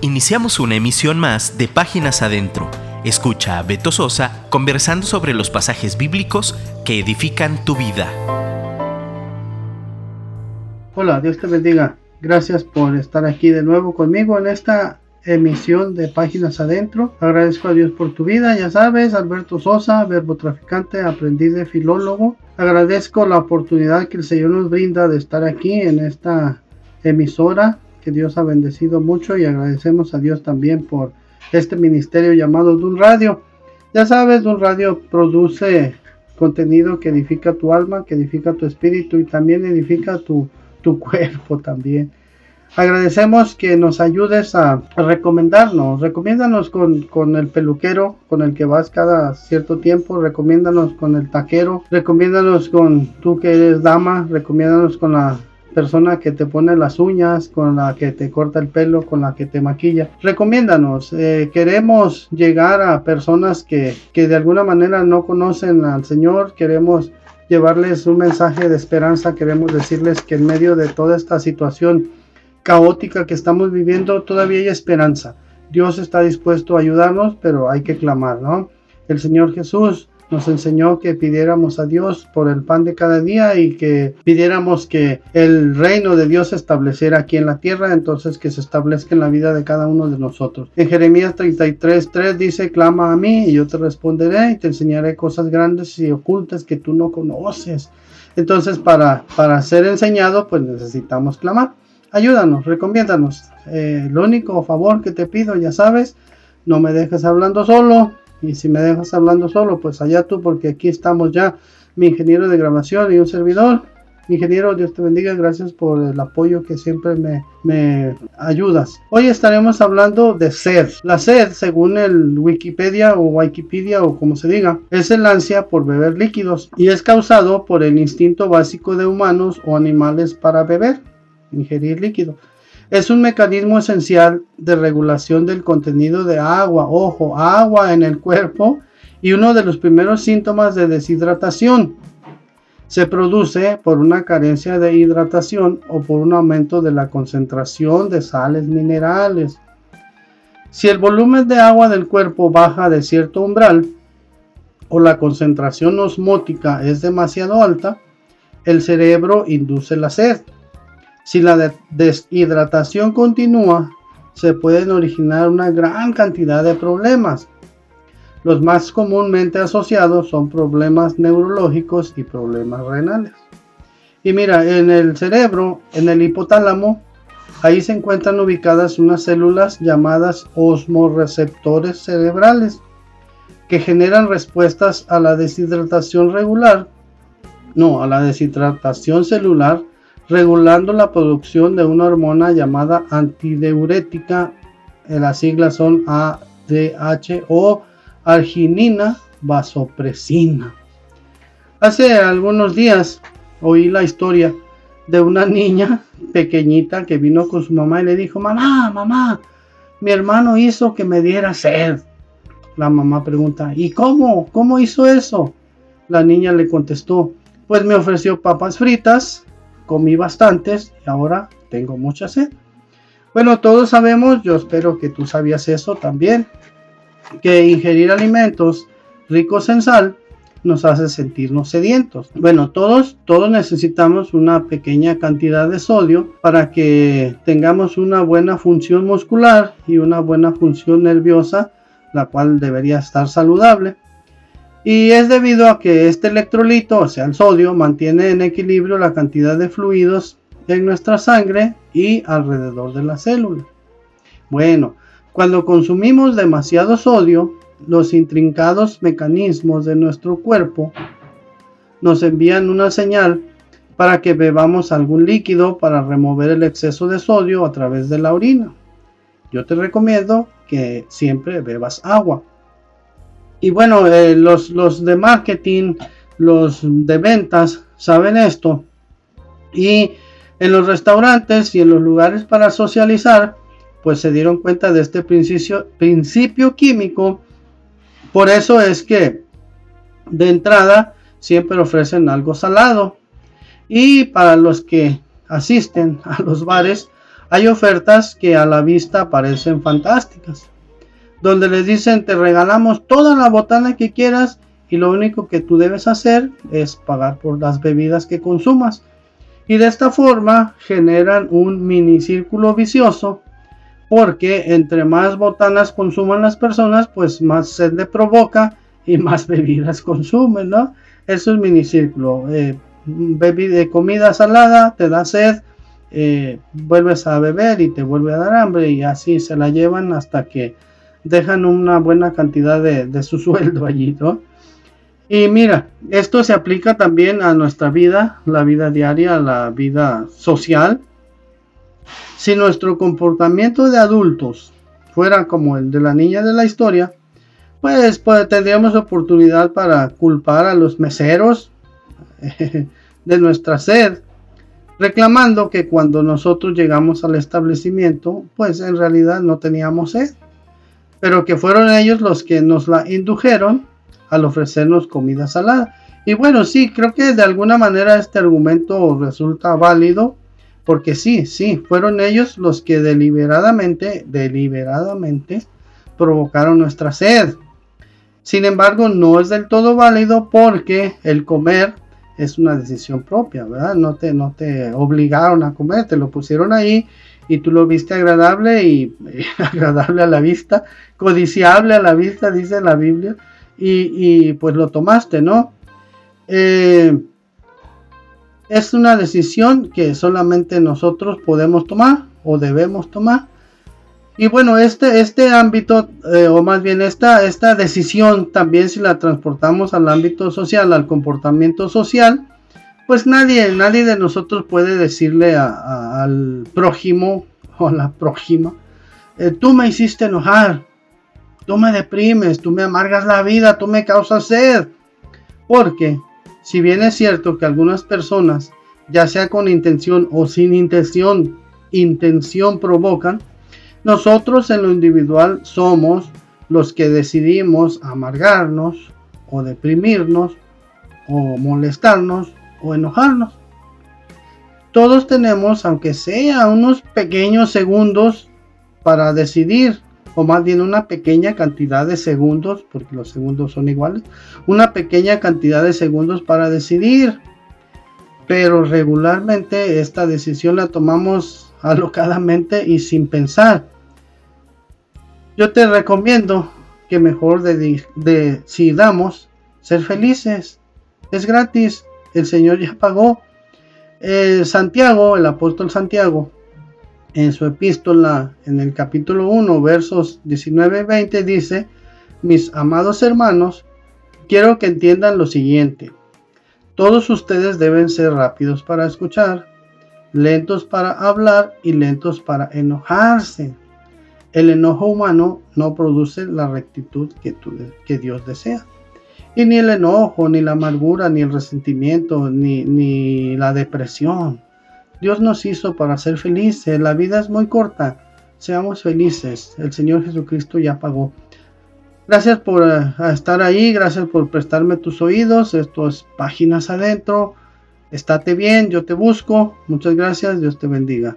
Iniciamos una emisión más de Páginas Adentro. Escucha a Beto Sosa conversando sobre los pasajes bíblicos que edifican tu vida. Hola, Dios te bendiga. Gracias por estar aquí de nuevo conmigo en esta emisión de Páginas Adentro. Agradezco a Dios por tu vida, ya sabes, Alberto Sosa, verbo traficante, aprendiz de filólogo. Agradezco la oportunidad que el Señor nos brinda de estar aquí en esta emisora Dios ha bendecido mucho y agradecemos a Dios también por este ministerio llamado Dun Radio. Ya sabes, Dun Radio produce contenido que edifica tu alma, que edifica tu espíritu y también edifica tu, tu cuerpo también. Agradecemos que nos ayudes a, recomendarnos. Recomiéndanos con, con, el peluquero con el que vas cada cierto tiempo. Recomiéndanos con el taquero. Recomiéndanos con tú que eres dama. Recomiéndanos con la persona que te pone las uñas, con la que te corta el pelo, con la que te maquilla. Recomiéndanos, eh, queremos llegar a personas que, que de alguna manera no conocen al Señor, queremos llevarles un mensaje de esperanza, queremos decirles que en medio de toda esta situación caótica que estamos viviendo, todavía hay esperanza. Dios está dispuesto a ayudarnos, pero hay que clamar, ¿no? El Señor Jesús nos enseñó que pidiéramos a Dios por el pan de cada día y que pidiéramos que el reino de Dios se estableciera aquí en la tierra, entonces que se establezca en la vida de cada uno de nosotros. En Jeremías 33, 3 dice, clama a mí y yo te responderé y te enseñaré cosas grandes y ocultas que tú no conoces. Entonces para, para ser enseñado pues necesitamos clamar. Ayúdanos, recomiéndanos. Eh, lo único favor que te pido, ya sabes, no me dejes hablando solo, y si me dejas hablando solo, pues allá tú, porque aquí estamos ya, mi ingeniero de grabación y un servidor. Ingeniero, Dios te bendiga, gracias por el apoyo que siempre me, ayudas. Hoy estaremos hablando de sed. La sed, según el Wikipedia o Wikipedia o como se diga, es el ansia por beber líquidos y es causado por el instinto básico de humanos o animales para beber, ingerir líquido. Es un mecanismo esencial de regulación del contenido de agua, ojo, agua en el cuerpo y uno de los primeros síntomas de deshidratación. Se produce por una carencia de hidratación o por un aumento de la concentración de sales minerales. Si el volumen de agua del cuerpo baja de cierto umbral o la concentración osmótica es demasiado alta, el cerebro induce la sed. Si la deshidratación continúa, se pueden originar una gran cantidad de problemas. Los más comúnmente asociados son problemas neurológicos y problemas renales. Y mira, en el cerebro, en el hipotálamo, ahí se encuentran ubicadas unas células llamadas osmoreceptores cerebrales que generan respuestas a la deshidratación regular, no, a la deshidratación celular regulando la producción de una hormona llamada antideurética. Las siglas son ADH o arginina vasopresina. Hace algunos días oí la historia de una niña pequeñita que vino con su mamá y le dijo, mamá, mamá, mi hermano hizo que me diera sed. La mamá pregunta, ¿y cómo? ¿Cómo hizo eso? La niña le contestó, pues me ofreció papas fritas, comí bastantes y ahora tengo mucha sed. Bueno, todos sabemos, yo espero que tú sabías eso también, que ingerir alimentos ricos en sal nos hace sentirnos sedientos. Bueno, todos, todos necesitamos una pequeña cantidad de sodio para que tengamos una buena función muscular y una buena función nerviosa, la cual debería estar saludable. Y es debido a que este electrolito, o sea, el sodio, mantiene en equilibrio la cantidad de fluidos en nuestra sangre y alrededor de la célula. Bueno, cuando consumimos demasiado sodio, los intrincados mecanismos de nuestro cuerpo nos envían una señal para que bebamos algún líquido para remover el exceso de sodio a través de la orina. Yo te recomiendo que siempre bebas agua. Y bueno, eh, los, los de marketing, los de ventas saben esto. Y en los restaurantes y en los lugares para socializar, pues se dieron cuenta de este principio, principio químico. Por eso es que de entrada siempre ofrecen algo salado. Y para los que asisten a los bares, Hay ofertas que a la vista parecen fantásticas, donde les dicen te regalamos toda la botana que quieras y lo único que tú debes hacer es pagar por las bebidas que consumas. Y de esta forma generan un mini círculo vicioso porque entre más botanas consuman las personas, pues más sed le provoca y más bebidas consumen, ¿no? Es minicírculo. Eh, bebida, comida salada, te da sed, eh, vuelves a beber y te vuelve a dar hambre y así se la llevan hasta que dejan una buena cantidad de, de su sueldo allí, ¿no? Y mira, esto se aplica también a nuestra vida, la vida diaria, la vida social. Si nuestro comportamiento de adultos fuera como el de la niña de la historia, pues, pues tendríamos oportunidad para culpar a los meseros de nuestra sed, reclamando que cuando nosotros llegamos al establecimiento, pues en realidad no teníamos sed, pero que fueron ellos los que nos la indujeron al ofrecernos comida salada. Y bueno, sí, creo que de alguna manera este argumento resulta válido, porque sí, sí, fueron ellos los que deliberadamente, deliberadamente provocaron nuestra sed. Sin embargo, no es del todo válido porque el comer es una decisión propia, ¿verdad? No te, no te obligaron a comer, te lo pusieron ahí y tú lo viste agradable y, agradable a la vista, codiciable a la vista, dice la Biblia, y, pues lo tomaste, ¿no? Eh, es una decisión que solamente nosotros podemos tomar o debemos tomar y bueno, este, este ámbito, eh, o más bien esta, esta decisión, también si la transportamos al ámbito social, al comportamiento social, pues nadie, nadie de nosotros puede decirle al prójimo o a la prójima, eh, tú me hiciste enojar, tú me deprimes, tú me amargas la vida, tú me causas sed. Porque, si bien es cierto que algunas personas, ya sea con intención o sin intención, intención provocan, nosotros en lo individual somos los que decidimos amargarnos o deprimirnos o molestarnos o enojarnos. Todos tenemos, aunque sea unos pequeños segundos, para decidir, o más bien una pequeña cantidad de segundos, porque los segundos son iguales, una pequeña cantidad de segundos para decidir. Pero regularmente esta decisión la tomamos alocadamente y sin pensar. Yo te recomiendo que mejor decidamos ser felices. Es gratis. El Señor ya pagó. Eh, Santiago, el apóstol Santiago, en su epístola, en el capítulo 1, versos 19 y 20, dice, mis amados hermanos, quiero que entiendan lo siguiente. Todos ustedes deben ser rápidos para escuchar, lentos para hablar y lentos para enojarse. El enojo humano no produce la rectitud que, que Dios desea. Y ni el enojo, ni la amargura, ni el resentimiento, ni, ni la depresión. Dios nos hizo para ser felices. La vida es muy corta. Seamos felices. El Señor Jesucristo ya pagó. Gracias por eh, estar ahí. Gracias por prestarme tus oídos. Esto es Páginas Adentro. Estate bien, yo te busco. Muchas gracias, Dios te bendiga.